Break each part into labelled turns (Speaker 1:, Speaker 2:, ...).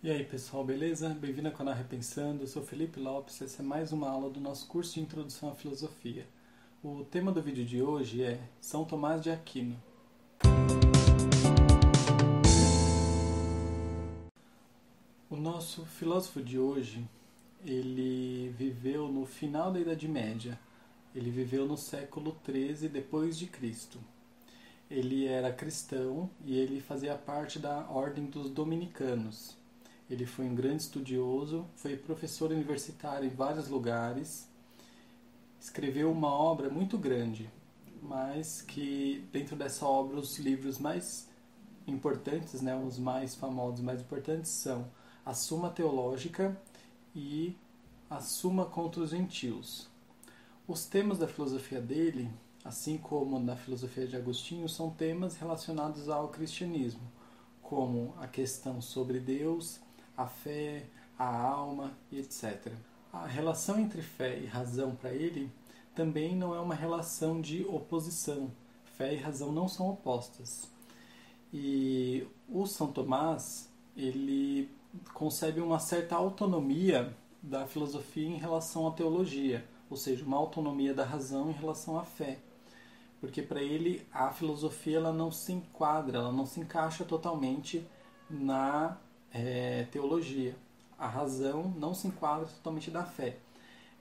Speaker 1: E aí pessoal, beleza? Bem-vindo ao canal Repensando, eu sou Felipe Lopes, essa é mais uma aula do nosso curso de Introdução à Filosofia. O tema do vídeo de hoje é São Tomás de Aquino. O nosso filósofo de hoje, ele viveu no final da Idade Média, ele viveu no século 13 depois de Cristo. Ele era cristão e ele fazia parte da Ordem dos Dominicanos ele foi um grande estudioso, foi professor universitário em vários lugares, escreveu uma obra muito grande, mas que dentro dessa obra os livros mais importantes, né, os mais famosos, mais importantes são a Suma Teológica e a Suma contra os Gentios. Os temas da filosofia dele, assim como na filosofia de Agostinho, são temas relacionados ao cristianismo, como a questão sobre Deus, a fé, a alma e etc. A relação entre fé e razão para ele também não é uma relação de oposição. Fé e razão não são opostas. E o São Tomás, ele concebe uma certa autonomia da filosofia em relação à teologia, ou seja, uma autonomia da razão em relação à fé. Porque para ele a filosofia ela não se enquadra, ela não se encaixa totalmente na é, teologia. A razão não se enquadra totalmente da fé.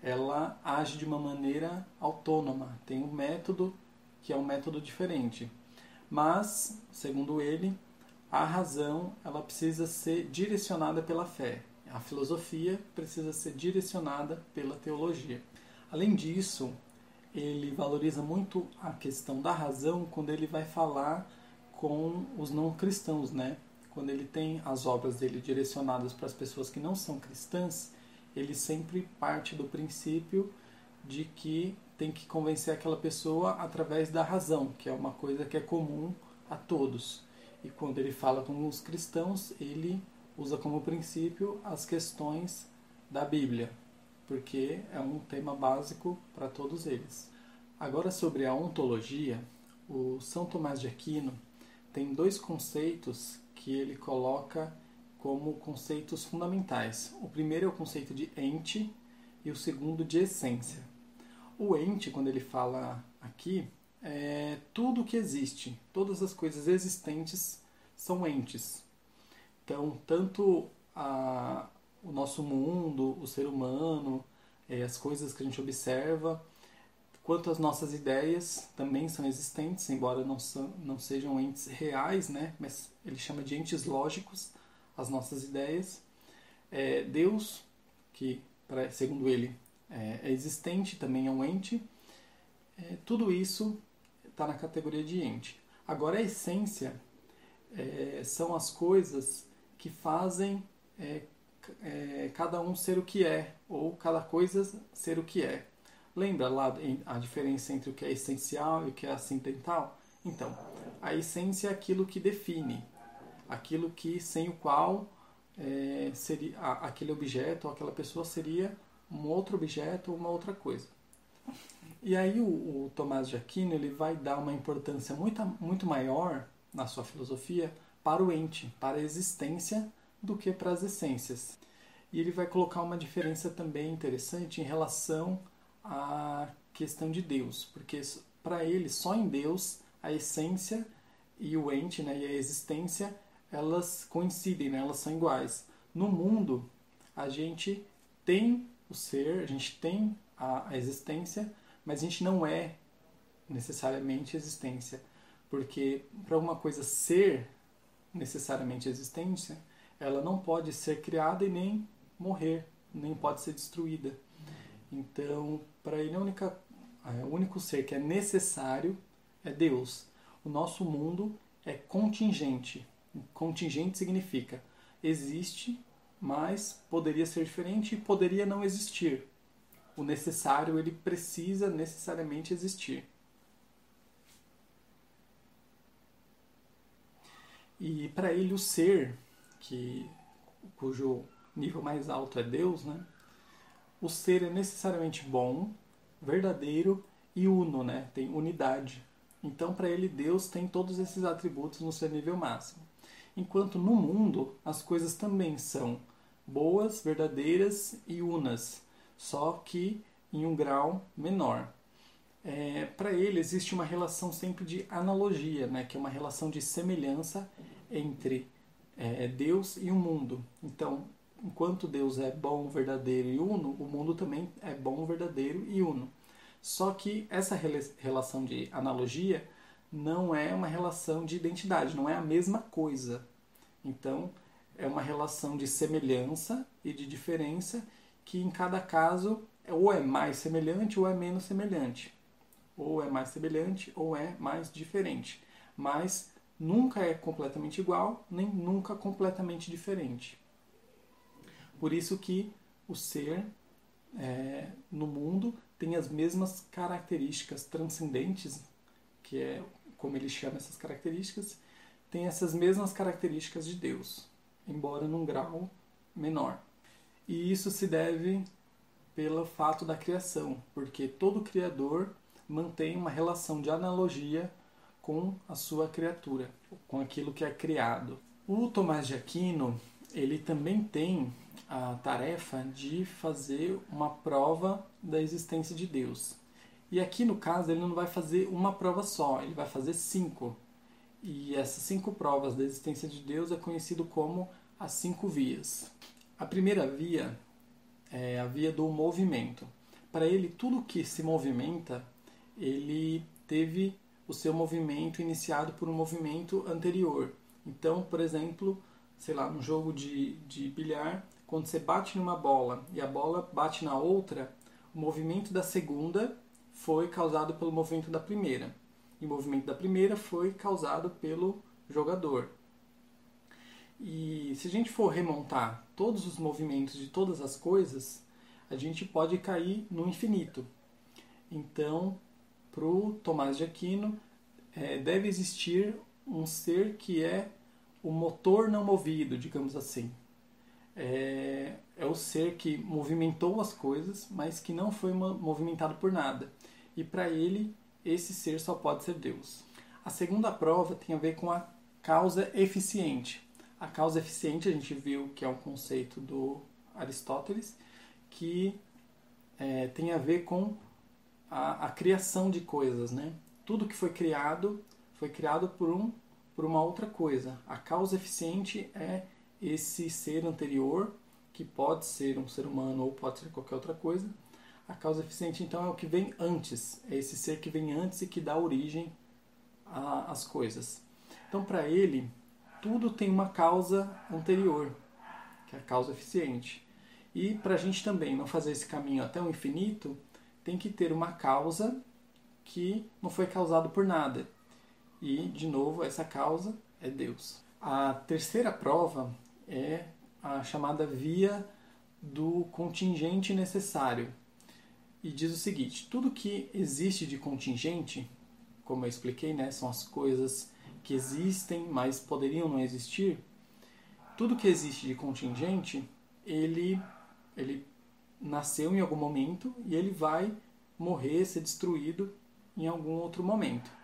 Speaker 1: Ela age de uma maneira autônoma, tem um método que é um método diferente. Mas, segundo ele, a razão ela precisa ser direcionada pela fé. A filosofia precisa ser direcionada pela teologia. Além disso, ele valoriza muito a questão da razão quando ele vai falar com os não cristãos, né? Quando ele tem as obras dele direcionadas para as pessoas que não são cristãs, ele sempre parte do princípio de que tem que convencer aquela pessoa através da razão, que é uma coisa que é comum a todos. E quando ele fala com os cristãos, ele usa como princípio as questões da Bíblia, porque é um tema básico para todos eles. Agora sobre a ontologia, o São Tomás de Aquino tem dois conceitos que ele coloca como conceitos fundamentais. O primeiro é o conceito de ente e o segundo de essência. O ente, quando ele fala aqui, é tudo que existe, todas as coisas existentes são entes. Então, tanto a, o nosso mundo, o ser humano, é, as coisas que a gente observa, quanto as nossas ideias também são existentes, embora não, são, não sejam entes reais, né? mas ele chama de entes lógicos as nossas ideias. É, Deus, que pra, segundo ele é, é, existente, também é um ente. É, tudo isso está na categoria de ente. Agora, a essência é, são as coisas que fazem é, cada um ser o que é, ou cada coisa ser o que é. Lembra lá a diferença entre o que é essencial e o que é acidental? Então, a essência é aquilo que define, aquilo que sem o qual é, seria aquele objeto ou aquela pessoa seria um outro objeto ou uma outra coisa. E aí o, o Tomás de Aquino ele vai dar uma importância muito, muito maior na sua filosofia para o ente, para a existência, do que para as essências. E ele vai colocar uma diferença também interessante em relação a questão de Deus, porque para ele só em Deus a essência e o ente, né, e a existência, elas coincidem, né, elas são iguais. No mundo, a gente tem o ser, a gente tem a, a existência, mas a gente não é necessariamente existência, porque para uma coisa ser necessariamente existência, ela não pode ser criada e nem morrer, nem pode ser destruída. Então, para ele, a única, é, o único ser que é necessário é Deus. O nosso mundo é contingente. Contingente significa existe, mas poderia ser diferente e poderia não existir. O necessário, ele precisa necessariamente existir. E para ele o ser, que cujo nível mais alto é Deus, né? O ser é necessariamente bom, verdadeiro e uno, né? Tem unidade. Então, para ele, Deus tem todos esses atributos no seu nível máximo. enquanto no mundo as coisas também são boas, verdadeiras e unas, só que em um grau menor. É, Para ele existe uma relação sempre de analogia, né, que é uma relação de semelhança entre é, Deus e o mundo. Então, enquanto Deus é bom, verdadeiro e uno, o mundo também é bom, verdadeiro e uno. Só que essa relação de analogia não é uma relação de identidade, não é a mesma coisa. Então, é uma relação de semelhança e de diferença que em cada caso ou é mais semelhante ou é menos semelhante. Ou é mais semelhante ou é mais diferente. Mas nunca é completamente igual, nem nunca completamente diferente. Por isso que o ser é, no mundo tem as mesmas características transcendentes, que é como ele chama essas características, tem essas mesmas características de Deus, embora num grau menor. E isso se deve pelo fato da criação, porque todo criador mantém uma relação de analogia com a sua criatura, com aquilo que é criado. O Tomás de Aquino, ele também tem a tarefa de fazer uma prova da existência de Deus. E aqui no caso ele não vai fazer uma prova só, ele vai fazer cinco. E essas cinco provas da existência de Deus é conhecido como as cinco vias. A primeira via é a via do movimento. Para ele, tudo que se movimenta, ele teve o seu movimento iniciado por um movimento anterior. Então, por exemplo, sei lá, um jogo de, de bilhar, quando você bate numa bola e a bola bate na outra, o movimento da segunda foi causado pelo movimento da primeira. E o movimento da primeira foi causado pelo jogador. E se a gente for remontar todos os movimentos de todas as coisas, a gente pode cair no infinito. Então, para o Tomás de Aquino, é, deve existir um ser que é o motor não movido, digamos assim é, é o ser que movimentou as coisas, mas que não foi movimentado por nada. E para ele, esse ser só pode ser Deus. A segunda prova tem a ver com a causa eficiente. A causa eficiente a gente viu que é um conceito do Aristóteles que é, tem a ver com a, a, criação de coisas, né? Tudo que foi criado foi criado por um por uma outra coisa. A causa eficiente é esse ser anterior, que pode ser um ser humano ou pode ser qualquer outra coisa. A causa eficiente, então, é o que vem antes, é esse ser que vem antes e que dá origem às coisas. Então, para ele, tudo tem uma causa anterior, que é a causa eficiente. E para a gente também não fazer esse caminho até o infinito, tem que ter uma causa que não foi causado por nada. E, de novo, essa causa é Deus. A terceira prova é a chamada via do contingente necessário. E diz o seguinte: tudo que existe de contingente, como eu expliquei, né, são as coisas que existem, mas poderiam não existir. Tudo que existe de contingente, ele, ele nasceu em algum momento e ele vai morrer, ser destruído em algum outro momento.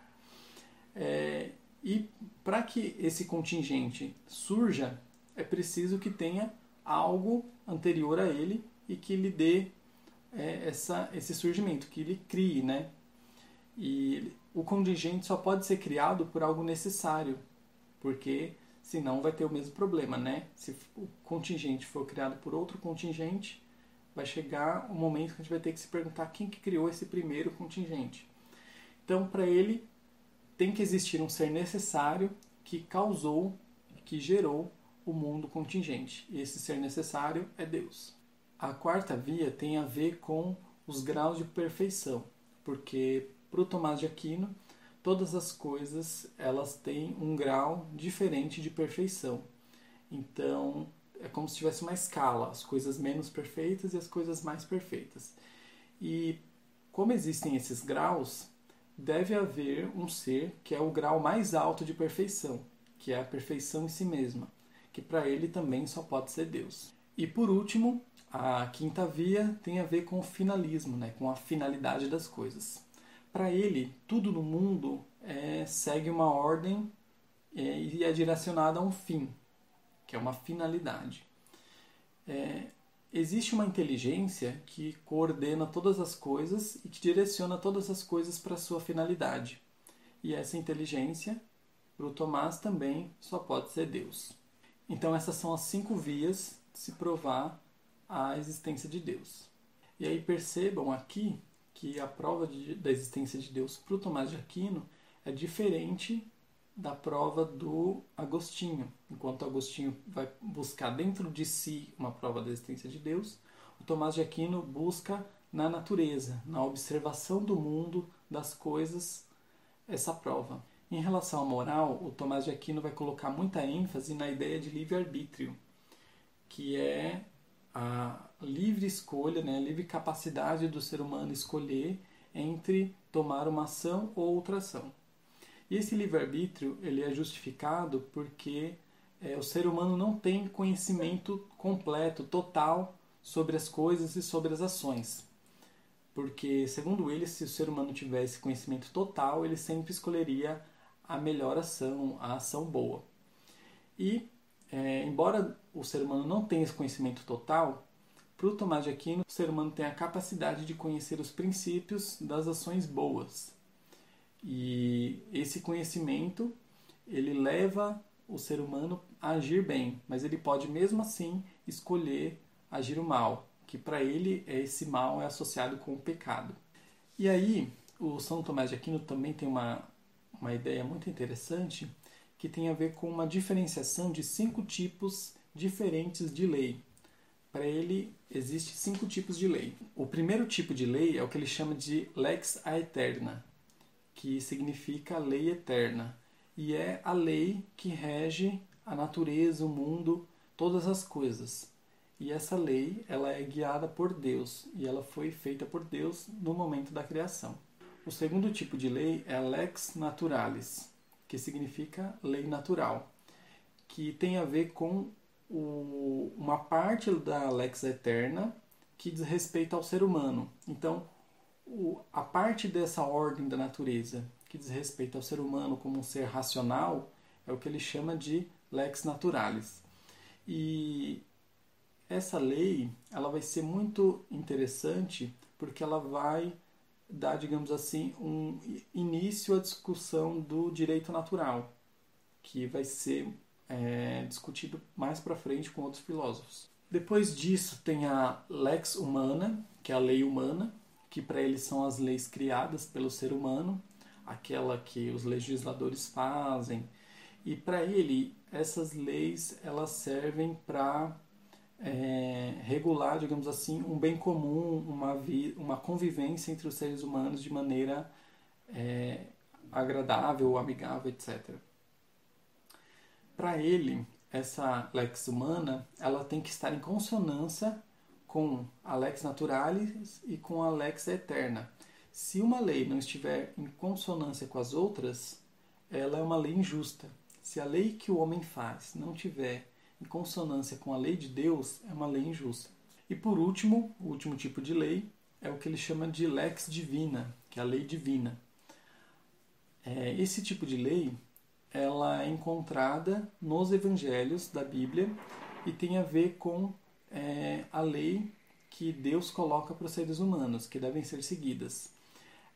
Speaker 1: É, e para que esse contingente surja, é preciso que tenha algo anterior a ele e que lhe dê é, essa, esse surgimento, que ele crie, né? E o contingente só pode ser criado por algo necessário, porque senão vai ter o mesmo problema, né? Se o contingente for criado por outro contingente, vai chegar o um momento que a gente vai ter que se perguntar quem que criou esse primeiro contingente. Então, para ele, tem que existir um ser necessário que causou, que gerou o mundo contingente. Esse ser necessário é Deus. A quarta via tem a ver com os graus de perfeição, porque para o Tomás de Aquino todas as coisas elas têm um grau diferente de perfeição. Então é como se tivesse uma escala, as coisas menos perfeitas e as coisas mais perfeitas. E como existem esses graus, deve haver um ser que é o grau mais alto de perfeição, que é a perfeição em si mesma que para ele também só pode ser Deus. E por último, a quinta via tem a ver com o finalismo, né, com a finalidade das coisas. Para ele, tudo no mundo é, segue uma ordem é, e é direcionada a um fim, que é uma finalidade. É, existe uma inteligência que coordena todas as coisas e que direciona todas as coisas para sua finalidade. E essa inteligência, para o Tomás, também só pode ser Deus. Então, essas são as cinco vias de se provar a existência de Deus. E aí percebam aqui que a prova de, da existência de Deus para o Tomás de Aquino é diferente da prova do Agostinho. Enquanto Agostinho vai buscar dentro de si uma prova da existência de Deus, o Tomás de Aquino busca na natureza, na observação do mundo, das coisas, essa prova. Em relação à moral, o Tomás de Aquino vai colocar muita ênfase na ideia de livre-arbítrio, que é a livre escolha, né, a livre capacidade do ser humano escolher entre tomar uma ação ou outra ação. E esse livre-arbítrio ele é justificado porque é, o ser humano não tem conhecimento completo, total, sobre as coisas e sobre as ações. Porque, segundo ele, se o ser humano tivesse conhecimento total, ele sempre escolheria a melhor ação, a ação boa. E, é, embora o ser humano não tenha esse conhecimento total, para o Tomás de Aquino, o ser humano tem a capacidade de conhecer os princípios das ações boas. E esse conhecimento, ele leva o ser humano a agir bem, mas ele pode mesmo assim escolher agir o mal, que para ele esse mal é associado com o pecado. E aí, o São Tomás de Aquino também tem uma, uma ideia muito interessante que tem a ver com uma diferenciação de cinco tipos diferentes de lei. Para ele, existe cinco tipos de lei. O primeiro tipo de lei é o que ele chama de lex aeterna, que significa lei eterna, e é a lei que rege a natureza, o mundo, todas as coisas. E essa lei, ela é guiada por Deus, e ela foi feita por Deus no momento da criação. O segundo tipo de lei é a lex naturalis, que significa lei natural, que tem a ver com o, uma parte da lex eterna que diz respeito ao ser humano. Então, a parte dessa ordem da natureza que diz respeito ao ser humano como um ser racional é o que ele chama de lex naturalis. E essa lei ela vai ser muito interessante porque ela vai dar, digamos assim, um início à discussão do direito natural, que vai ser é, discutido mais para frente com outros filósofos. Depois disso tem a lex humana, que é a lei humana, que para eles são as leis criadas pelo ser humano, aquela que os legisladores fazem. E para ele, essas leis elas servem para é, regular, digamos assim, um bem comum, uma, vi, uma convivência entre os seres humanos de maneira é, agradável, amigável, etc. Para ele, essa lex humana ela tem que estar em consonância com a lex naturalis e com a lex eterna. Se uma lei não estiver em consonância com as outras, ela é uma lei injusta. Se a lei que o homem faz não tiver em consonância com a lei de Deus, é uma lei injusta. E por último, o último tipo de lei é o que ele chama de lex divina, que é a lei divina. É, esse tipo de lei ela é encontrada nos evangelhos da Bíblia e tem a ver com é, a lei que Deus coloca para os seres humanos, que devem ser seguidas.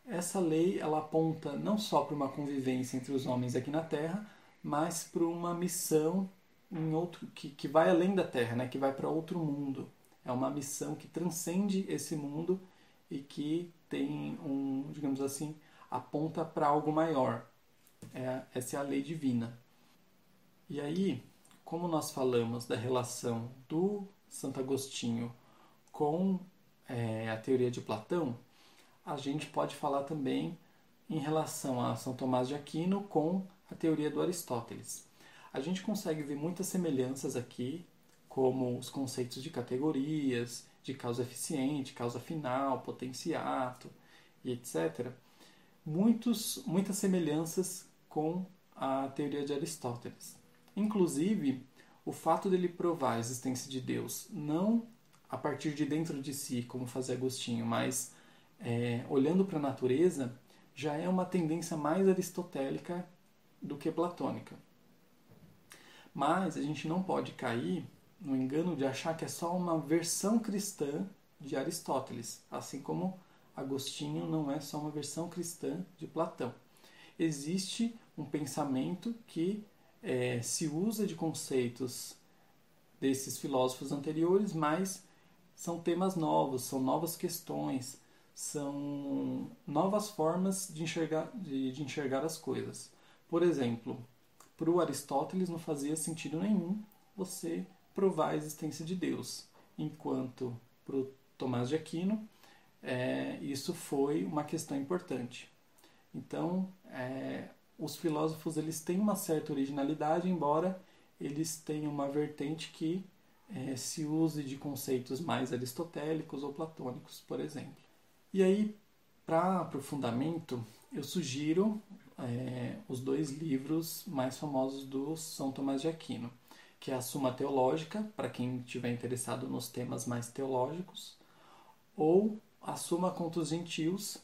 Speaker 1: Essa lei ela aponta não só para uma convivência entre os homens aqui na Terra, mas para uma missão em outro que, que vai além da Terra, né? que vai para outro mundo. É uma missão que transcende esse mundo e que tem um, digamos assim, aponta para algo maior. É, essa é a lei divina. E aí, como nós falamos da relação do Santo Agostinho com é, a teoria de Platão, a gente pode falar também em relação a São Tomás de Aquino com a teoria do Aristóteles. A gente consegue ver muitas semelhanças aqui, como os conceitos de categorias, de causa eficiente, causa final, potenciato e etc. Muitos, muitas semelhanças com a teoria de Aristóteles. Inclusive, o fato dele provar a existência de Deus não a partir de dentro de si, como fazia Agostinho, mas é, olhando para a natureza, já é uma tendência mais aristotélica do que platônica. Mas a gente não pode cair no engano de achar que é só uma versão cristã de Aristóteles, assim como Agostinho não é só uma versão cristã de Platão. Existe um pensamento que é, se usa de conceitos desses filósofos anteriores, mas são temas novos, são novas questões, são novas formas de enxergar, de, de enxergar as coisas. Por exemplo, para o Aristóteles não fazia sentido nenhum você provar a existência de Deus, enquanto para o Tomás de Aquino é, isso foi uma questão importante. Então, é, os filósofos eles têm uma certa originalidade, embora eles tenham uma vertente que é, se use de conceitos mais aristotélicos ou platônicos, por exemplo. E aí, para aprofundamento, eu sugiro é, os dois livros mais famosos do São Tomás de Aquino, que é a Suma Teológica, para quem estiver interessado nos temas mais teológicos, ou a Suma contra os Gentios,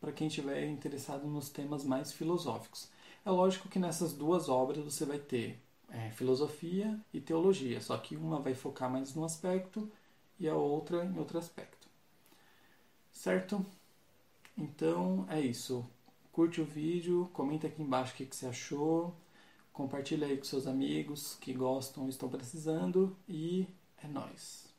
Speaker 1: para quem estiver interessado nos temas mais filosóficos. É lógico que nessas duas obras você vai ter é, filosofia e teologia, só que uma vai focar mais num aspecto e a outra em outro aspecto. Certo? Então é isso. Curte o vídeo, comenta aqui embaixo o que, que você achou, compartilha aí com seus amigos que gostam estão precisando e é nóis.